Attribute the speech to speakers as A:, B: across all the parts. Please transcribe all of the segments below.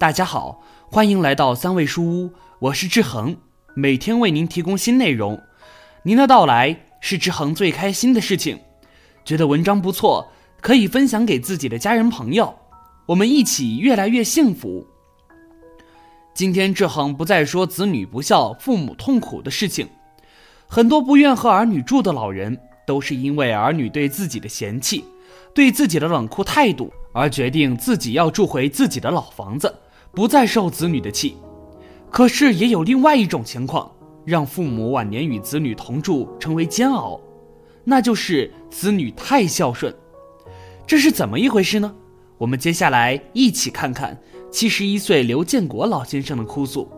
A: 大家好，欢迎来到三味书屋，我是志恒，每天为您提供新内容。您的到来是志恒最开心的事情。觉得文章不错，可以分享给自己的家人朋友，我们一起越来越幸福。今天志恒不再说子女不孝、父母痛苦的事情。很多不愿和儿女住的老人，都是因为儿女对自己的嫌弃，对自己的冷酷态度，而决定自己要住回自己的老房子，不再受子女的气。可是也有另外一种情况，让父母晚年与子女同住成为煎熬，那就是子女太孝顺。这是怎么一回事呢？我们接下来一起看看七十一岁刘建国老先生的哭诉。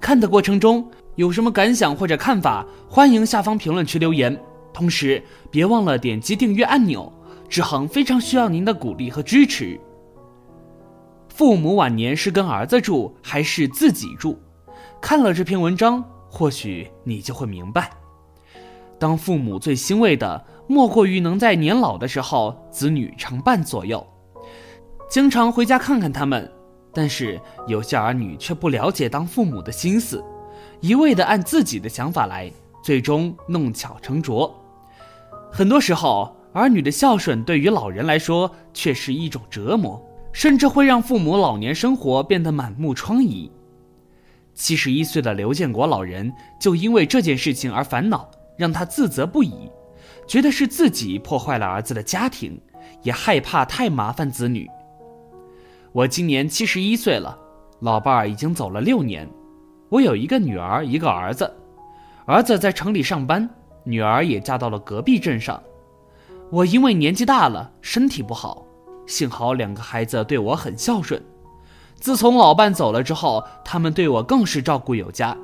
A: 看的过程中。有什么感想或者看法，欢迎下方评论区留言。同时，别忘了点击订阅按钮，志恒非常需要您的鼓励和支持。父母晚年是跟儿子住还是自己住？看了这篇文章，或许你就会明白。当父母最欣慰的，莫过于能在年老的时候，子女常伴左右，经常回家看看他们。但是有些儿女却不了解当父母的心思。一味的按自己的想法来，最终弄巧成拙。很多时候，儿女的孝顺对于老人来说却是一种折磨，甚至会让父母老年生活变得满目疮痍。七十一岁的刘建国老人就因为这件事情而烦恼，让他自责不已，觉得是自己破坏了儿子的家庭，也害怕太麻烦子女。我今年七十一岁了，老伴儿已经走了六年。我有一个女儿，一个儿子。儿子在城里上班，女儿也嫁到了隔壁镇上。我因为年纪大了，身体不好，幸好两个孩子对我很孝顺。自从老伴走了之后，他们对我更是照顾有加。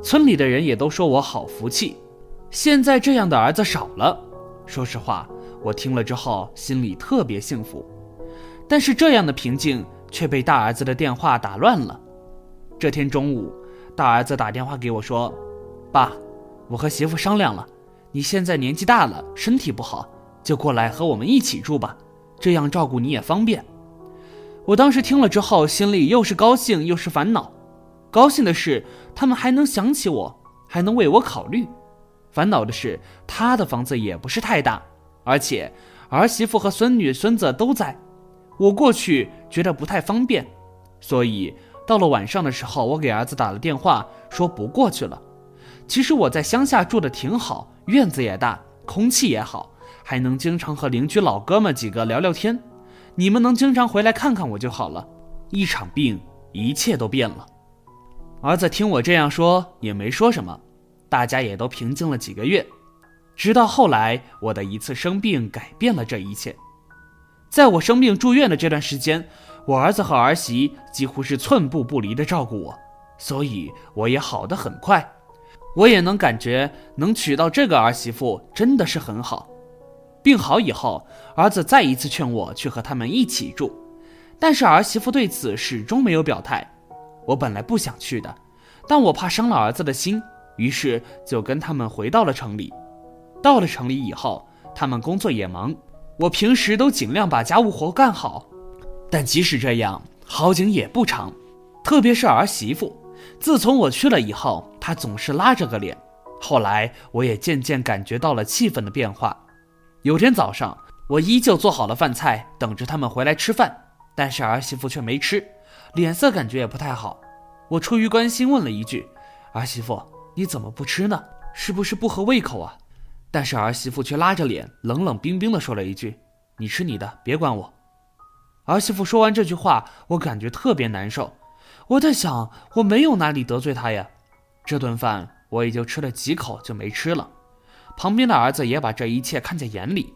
A: 村里的人也都说我好福气。现在这样的儿子少了，说实话，我听了之后心里特别幸福。但是这样的平静却被大儿子的电话打乱了。这天中午。大儿子打电话给我说：“爸，我和媳妇商量了，你现在年纪大了，身体不好，就过来和我们一起住吧，这样照顾你也方便。”我当时听了之后，心里又是高兴又是烦恼。高兴的是他们还能想起我，还能为我考虑；烦恼的是他的房子也不是太大，而且儿媳妇和孙女孙子都在，我过去觉得不太方便，所以。到了晚上的时候，我给儿子打了电话，说不过去了。其实我在乡下住的挺好，院子也大，空气也好，还能经常和邻居老哥们几个聊聊天。你们能经常回来看看我就好了。一场病，一切都变了。儿子听我这样说，也没说什么，大家也都平静了几个月。直到后来，我的一次生病改变了这一切。在我生病住院的这段时间。我儿子和儿媳几乎是寸步不离的照顾我，所以我也好得很快。我也能感觉能娶到这个儿媳妇真的是很好。病好以后，儿子再一次劝我去和他们一起住，但是儿媳妇对此始终没有表态。我本来不想去的，但我怕伤了儿子的心，于是就跟他们回到了城里。到了城里以后，他们工作也忙，我平时都尽量把家务活干好。但即使这样，好景也不长，特别是儿媳妇。自从我去了以后，她总是拉着个脸。后来，我也渐渐感觉到了气氛的变化。有天早上，我依旧做好了饭菜，等着他们回来吃饭，但是儿媳妇却没吃，脸色感觉也不太好。我出于关心问了一句：“儿媳妇，你怎么不吃呢？是不是不合胃口啊？”但是儿媳妇却拉着脸，冷冷冰冰地说了一句：“你吃你的，别管我。”儿媳妇说完这句话，我感觉特别难受。我在想，我没有哪里得罪她呀。这顿饭我也就吃了几口就没吃了。旁边的儿子也把这一切看在眼里，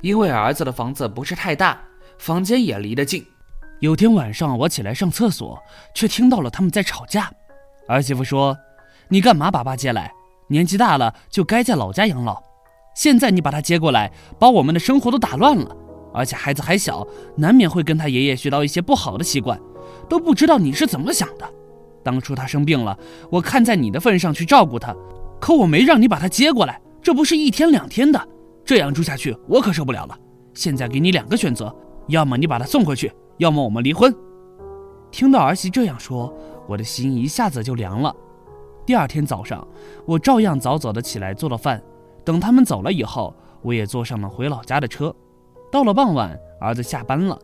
A: 因为儿子的房子不是太大，房间也离得近。有天晚上我起来上厕所，却听到了他们在吵架。儿媳妇说：“你干嘛把爸接来？年纪大了就该在老家养老。现在你把他接过来，把我们的生活都打乱了。”而且孩子还小，难免会跟他爷爷学到一些不好的习惯，都不知道你是怎么想的。当初他生病了，我看在你的份上去照顾他，可我没让你把他接过来，这不是一天两天的，这样住下去我可受不了了。现在给你两个选择，要么你把他送回去，要么我们离婚。听到儿媳这样说，我的心一下子就凉了。第二天早上，我照样早早的起来做了饭。等他们走了以后，我也坐上了回老家的车。到了傍晚，儿子下班了，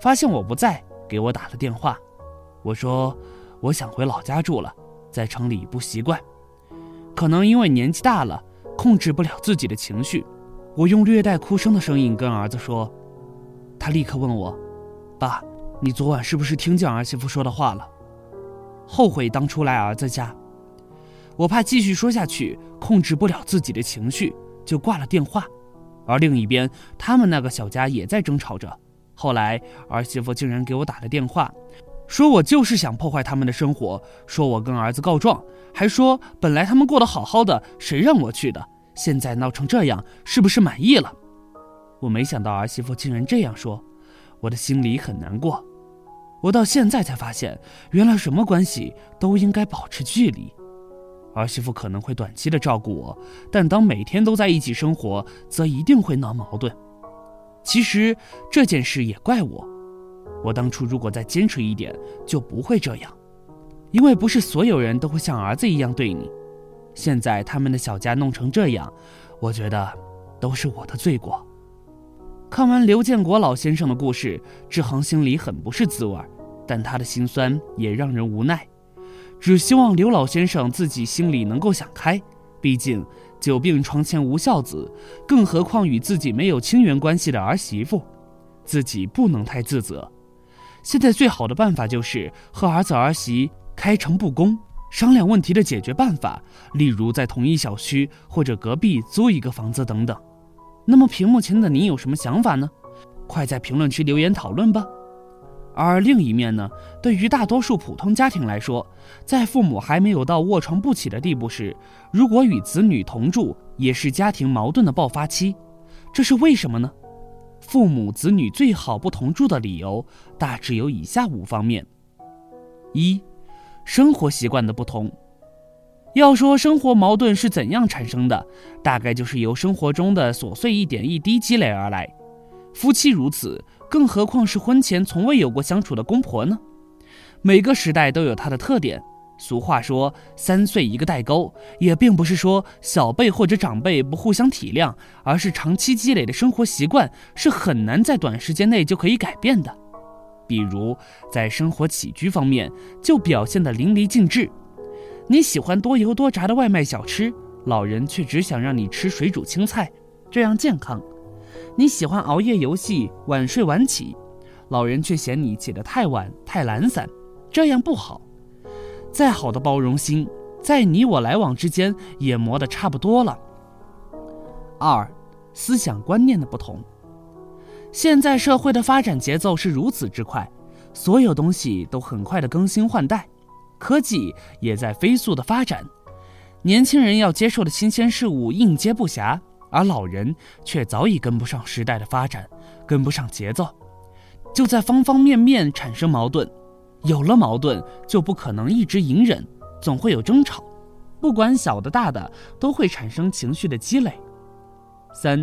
A: 发现我不在，给我打了电话。我说我想回老家住了，在城里不习惯，可能因为年纪大了，控制不了自己的情绪。我用略带哭声的声音跟儿子说。他立刻问我：“爸，你昨晚是不是听见儿媳妇说的话了？后悔当初来儿子家。”我怕继续说下去，控制不了自己的情绪，就挂了电话。而另一边，他们那个小家也在争吵着。后来，儿媳妇竟然给我打了电话，说我就是想破坏他们的生活，说我跟儿子告状，还说本来他们过得好好的，谁让我去的？现在闹成这样，是不是满意了？我没想到儿媳妇竟然这样说，我的心里很难过。我到现在才发现，原来什么关系都应该保持距离。儿媳妇可能会短期的照顾我，但当每天都在一起生活，则一定会闹矛盾。其实这件事也怪我，我当初如果再坚持一点，就不会这样。因为不是所有人都会像儿子一样对你。现在他们的小家弄成这样，我觉得都是我的罪过。看完刘建国老先生的故事，志恒心里很不是滋味，但他的心酸也让人无奈。只希望刘老先生自己心里能够想开，毕竟久病床前无孝子，更何况与自己没有亲缘关系的儿媳妇，自己不能太自责。现在最好的办法就是和儿子儿媳开诚布公，商量问题的解决办法，例如在同一小区或者隔壁租一个房子等等。那么屏幕前的你有什么想法呢？快在评论区留言讨论吧。而另一面呢，对于大多数普通家庭来说，在父母还没有到卧床不起的地步时，如果与子女同住，也是家庭矛盾的爆发期。这是为什么呢？父母子女最好不同住的理由大致有以下五方面：一、生活习惯的不同。要说生活矛盾是怎样产生的，大概就是由生活中的琐碎一点一滴积累而来。夫妻如此。更何况是婚前从未有过相处的公婆呢？每个时代都有它的特点。俗话说“三岁一个代沟”，也并不是说小辈或者长辈不互相体谅，而是长期积累的生活习惯是很难在短时间内就可以改变的。比如在生活起居方面，就表现得淋漓尽致。你喜欢多油多炸的外卖小吃，老人却只想让你吃水煮青菜，这样健康。你喜欢熬夜游戏，晚睡晚起，老人却嫌你起得太晚太懒散，这样不好。再好的包容心，在你我来往之间也磨得差不多了。二，思想观念的不同。现在社会的发展节奏是如此之快，所有东西都很快的更新换代，科技也在飞速的发展，年轻人要接受的新鲜事物应接不暇。而老人却早已跟不上时代的发展，跟不上节奏，就在方方面面产生矛盾。有了矛盾，就不可能一直隐忍，总会有争吵，不管小的大的，都会产生情绪的积累。三，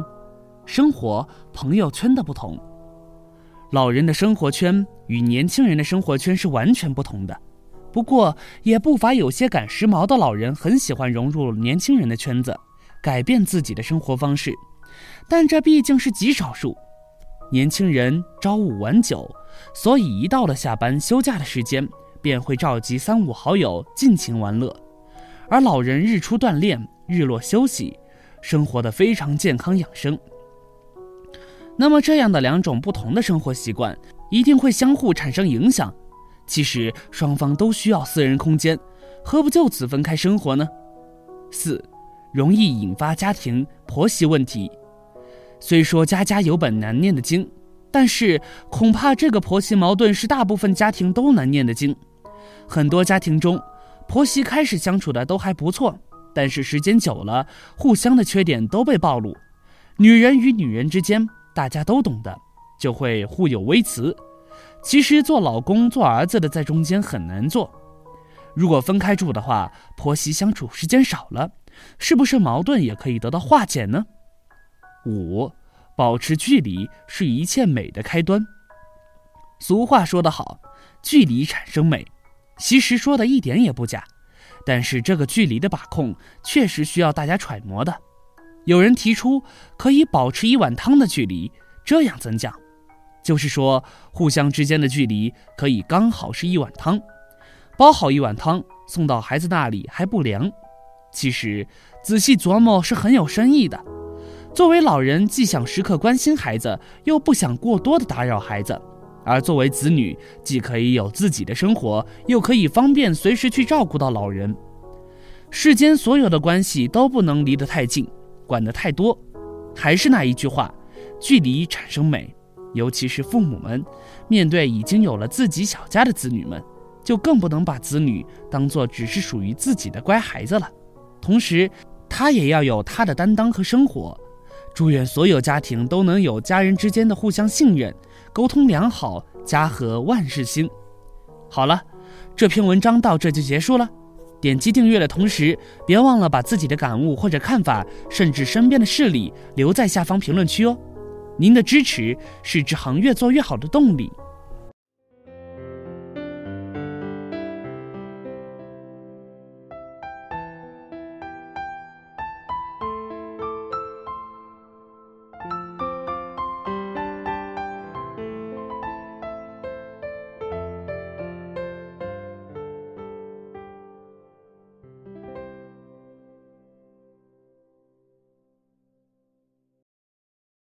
A: 生活朋友圈的不同，老人的生活圈与年轻人的生活圈是完全不同的。不过，也不乏有些赶时髦的老人很喜欢融入年轻人的圈子。改变自己的生活方式，但这毕竟是极少数。年轻人朝五晚九，所以一到了下班休假的时间，便会召集三五好友尽情玩乐；而老人日出锻炼，日落休息，生活的非常健康养生。那么，这样的两种不同的生活习惯，一定会相互产生影响。其实双方都需要私人空间，何不就此分开生活呢？四。容易引发家庭婆媳问题。虽说家家有本难念的经，但是恐怕这个婆媳矛盾是大部分家庭都难念的经。很多家庭中，婆媳开始相处的都还不错，但是时间久了，互相的缺点都被暴露。女人与女人之间，大家都懂得，就会互有微词。其实做老公、做儿子的在中间很难做。如果分开住的话，婆媳相处时间少了。是不是矛盾也可以得到化解呢？五，保持距离是一切美的开端。俗话说得好，距离产生美，其实说的一点也不假。但是这个距离的把控确实需要大家揣摩的。有人提出可以保持一碗汤的距离，这样怎讲？就是说互相之间的距离可以刚好是一碗汤，煲好一碗汤送到孩子那里还不凉。其实仔细琢磨是很有深意的。作为老人，既想时刻关心孩子，又不想过多的打扰孩子；而作为子女，既可以有自己的生活，又可以方便随时去照顾到老人。世间所有的关系都不能离得太近，管得太多。还是那一句话，距离产生美。尤其是父母们，面对已经有了自己小家的子女们，就更不能把子女当做只是属于自己的乖孩子了。同时，他也要有他的担当和生活。祝愿所有家庭都能有家人之间的互相信任，沟通良好，家和万事兴。好了，这篇文章到这就结束了。点击订阅的同时，别忘了把自己的感悟或者看法，甚至身边的事例留在下方评论区哦。您的支持是志航越做越好的动力。